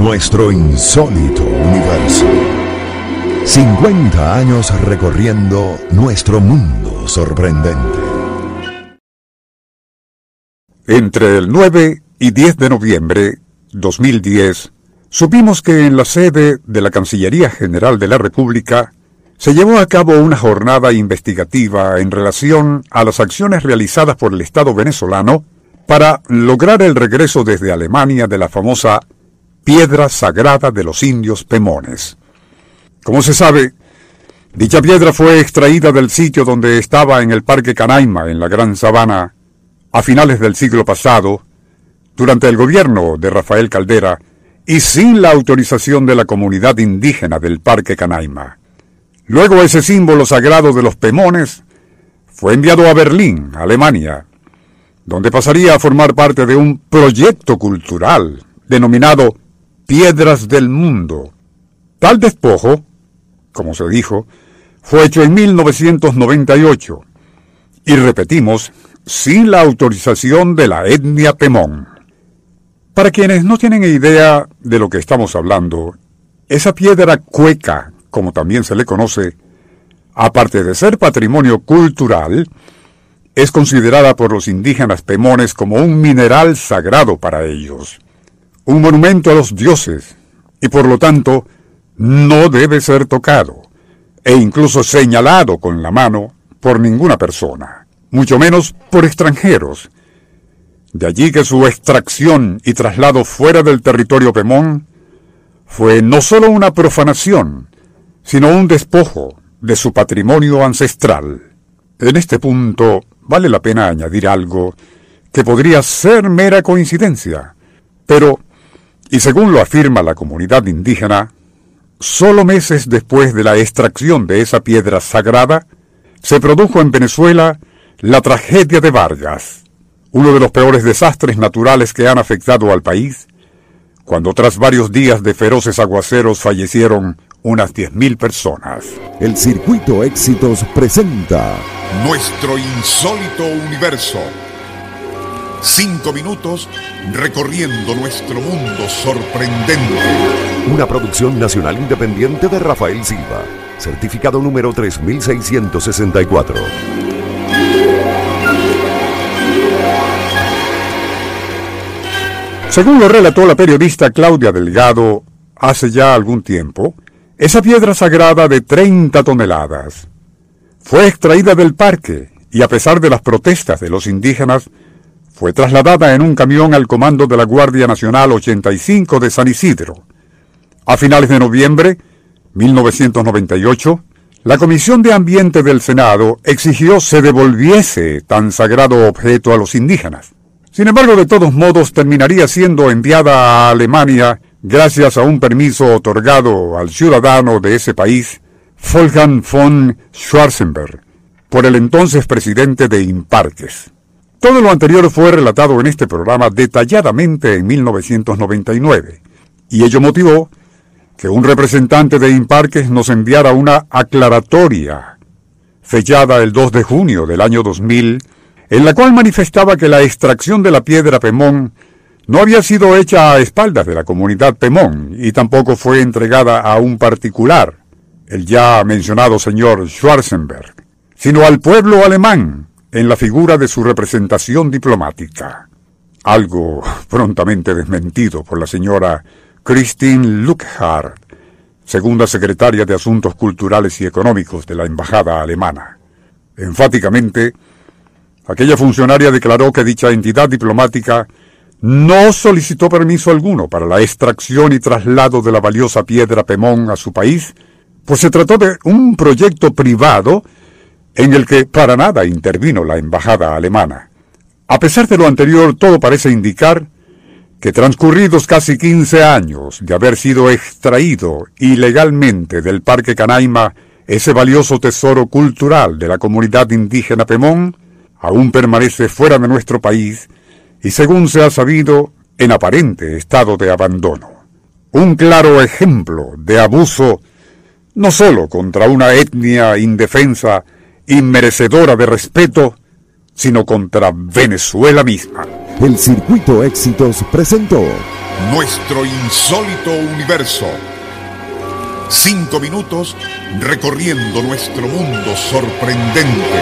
Nuestro insólito universo. 50 años recorriendo nuestro mundo sorprendente. Entre el 9 y 10 de noviembre 2010, supimos que en la sede de la Cancillería General de la República se llevó a cabo una jornada investigativa en relación a las acciones realizadas por el Estado venezolano para lograr el regreso desde Alemania de la famosa piedra sagrada de los indios Pemones. Como se sabe, dicha piedra fue extraída del sitio donde estaba en el Parque Canaima, en la Gran Sabana, a finales del siglo pasado, durante el gobierno de Rafael Caldera, y sin la autorización de la comunidad indígena del Parque Canaima. Luego ese símbolo sagrado de los Pemones fue enviado a Berlín, Alemania, donde pasaría a formar parte de un proyecto cultural denominado Piedras del Mundo. Tal despojo, como se dijo, fue hecho en 1998 y repetimos, sin la autorización de la etnia Pemón. Para quienes no tienen idea de lo que estamos hablando, esa piedra cueca, como también se le conoce, aparte de ser patrimonio cultural, es considerada por los indígenas pemones como un mineral sagrado para ellos, un monumento a los dioses, y por lo tanto no debe ser tocado, e incluso señalado con la mano por ninguna persona, mucho menos por extranjeros. De allí que su extracción y traslado fuera del territorio pemón fue no solo una profanación, sino un despojo de su patrimonio ancestral. En este punto vale la pena añadir algo que podría ser mera coincidencia, pero, y según lo afirma la comunidad indígena, solo meses después de la extracción de esa piedra sagrada, se produjo en Venezuela la tragedia de Vargas, uno de los peores desastres naturales que han afectado al país, cuando tras varios días de feroces aguaceros fallecieron unas 10.000 personas. El Circuito Éxitos presenta Nuestro insólito universo. Cinco minutos recorriendo nuestro mundo sorprendente. Una producción nacional independiente de Rafael Silva. Certificado número 3664. Según lo relató la periodista Claudia Delgado hace ya algún tiempo, esa piedra sagrada de 30 toneladas fue extraída del parque y a pesar de las protestas de los indígenas, fue trasladada en un camión al comando de la Guardia Nacional 85 de San Isidro. A finales de noviembre 1998, la Comisión de Ambiente del Senado exigió se devolviese tan sagrado objeto a los indígenas. Sin embargo, de todos modos, terminaría siendo enviada a Alemania gracias a un permiso otorgado al ciudadano de ese país, Wolfgang von Schwarzenberg, por el entonces presidente de Imparques. Todo lo anterior fue relatado en este programa detalladamente en 1999, y ello motivó que un representante de Imparques nos enviara una aclaratoria, fechada el 2 de junio del año 2000, en la cual manifestaba que la extracción de la piedra Pemón no había sido hecha a espaldas de la comunidad Pemón y tampoco fue entregada a un particular, el ya mencionado señor Schwarzenberg, sino al pueblo alemán en la figura de su representación diplomática. Algo prontamente desmentido por la señora Christine Luckhard, segunda secretaria de Asuntos Culturales y Económicos de la Embajada Alemana. Enfáticamente, Aquella funcionaria declaró que dicha entidad diplomática no solicitó permiso alguno para la extracción y traslado de la valiosa piedra Pemón a su país, pues se trató de un proyecto privado en el que para nada intervino la embajada alemana. A pesar de lo anterior, todo parece indicar que transcurridos casi 15 años de haber sido extraído ilegalmente del Parque Canaima ese valioso tesoro cultural de la comunidad indígena Pemón, aún permanece fuera de nuestro país y según se ha sabido, en aparente estado de abandono. Un claro ejemplo de abuso no sólo contra una etnia indefensa merecedora de respeto, sino contra Venezuela misma. El Circuito Éxitos presentó Nuestro Insólito Universo. Cinco minutos recorriendo nuestro mundo sorprendente.